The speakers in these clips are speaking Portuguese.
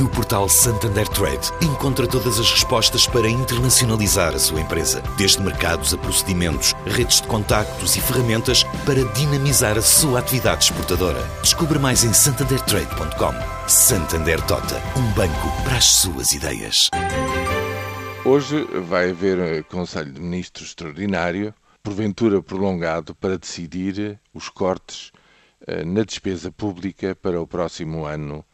No portal Santander Trade, encontra todas as respostas para internacionalizar a sua empresa, desde mercados a procedimentos, redes de contactos e ferramentas para dinamizar a sua atividade exportadora. Descubra mais em santandertrade.com. Santander Tota, um banco para as suas ideias. Hoje vai haver Conselho de Ministros extraordinário, porventura prolongado, para decidir os cortes eh, na despesa pública para o próximo ano eh,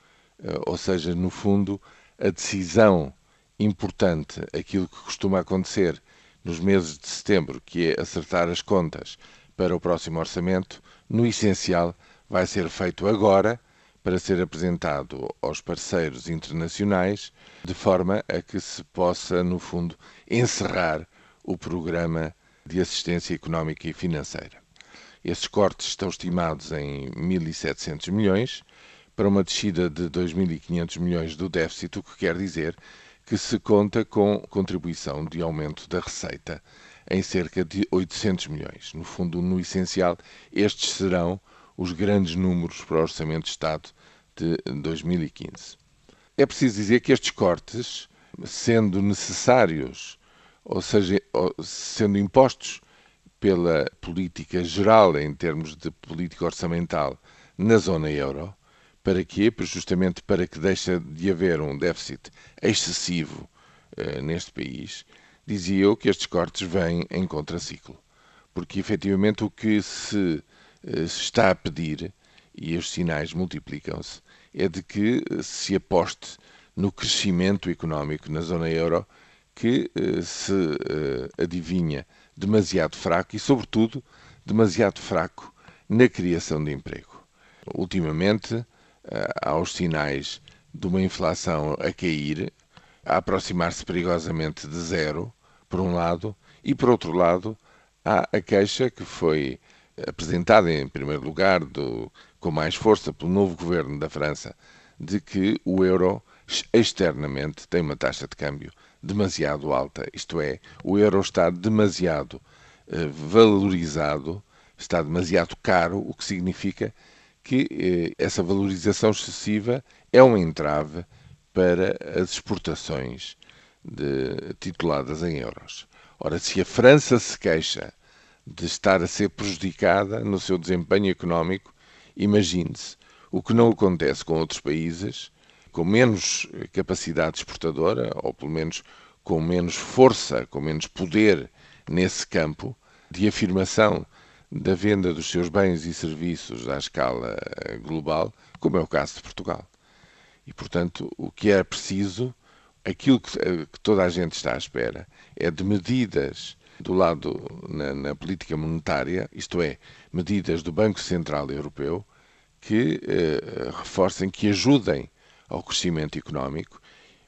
ou seja, no fundo, a decisão importante, aquilo que costuma acontecer nos meses de setembro, que é acertar as contas para o próximo orçamento, no essencial vai ser feito agora para ser apresentado aos parceiros internacionais, de forma a que se possa, no fundo, encerrar o programa de assistência económica e financeira. Esses cortes estão estimados em 1.700 milhões, para uma descida de 2.500 milhões do déficit, o que quer dizer que se conta com contribuição de aumento da receita em cerca de 800 milhões. No fundo, no essencial, estes serão os grandes números para o Orçamento de Estado de 2015. É preciso dizer que estes cortes, sendo necessários, ou seja, sendo impostos pela política geral em termos de política orçamental na zona euro, para quê? Justamente para que deixe de haver um déficit excessivo uh, neste país. Dizia eu que estes cortes vêm em contraciclo. Porque efetivamente o que se, uh, se está a pedir, e os sinais multiplicam-se, é de que se aposte no crescimento económico na zona euro que se adivinha demasiado fraco e, sobretudo, demasiado fraco na criação de emprego. Ultimamente, há os sinais de uma inflação a cair, a aproximar-se perigosamente de zero, por um lado, e por outro lado, há a queixa que foi apresentada em primeiro lugar do, com mais força pelo novo governo da França de que o euro externamente tem uma taxa de câmbio demasiado alta, isto é, o euro está demasiado eh, valorizado, está demasiado caro, o que significa que eh, essa valorização excessiva é um entrave para as exportações de, tituladas em euros. Ora, se a França se queixa de estar a ser prejudicada no seu desempenho económico, imagine-se o que não acontece com outros países com menos capacidade exportadora, ou pelo menos com menos força, com menos poder nesse campo de afirmação da venda dos seus bens e serviços à escala eh, global, como é o caso de Portugal. E, portanto, o que é preciso, aquilo que, eh, que toda a gente está à espera, é de medidas do lado na, na, política monetária, isto é, medidas do Banco Central Europeu, que eh, reforcem, que ajudem ao crescimento económico,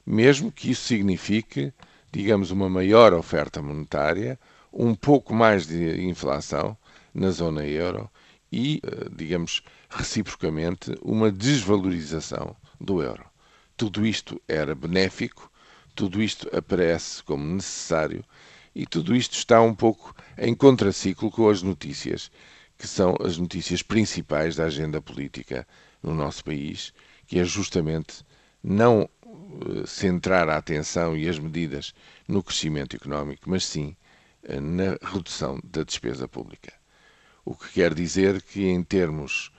mesmo que isso signifique, digamos, uma maior oferta monetária, um pouco mais de inflação na zona euro e, eh, digamos, reciprocamente, uma desvalorização do euro. Tudo isto era benéfico, tudo isto aparece como necessário e tudo isto está um pouco em contraciclo com as notícias, que são as notícias principais da agenda política no nosso país, que é justamente não eh, centrar a atenção e as medidas no crescimento económico, mas sim eh, na redução da despesa pública. O que quer dizer que, em termos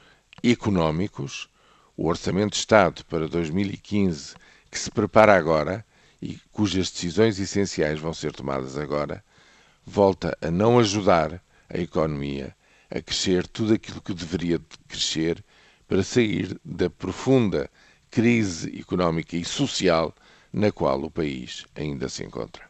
económicos, o Orçamento de Estado para 2015, que se prepara agora e cujas decisões essenciais vão ser tomadas agora, volta a não ajudar a economia a crescer tudo aquilo que deveria crescer para sair da profunda crise económica e social na qual o país ainda se encontra.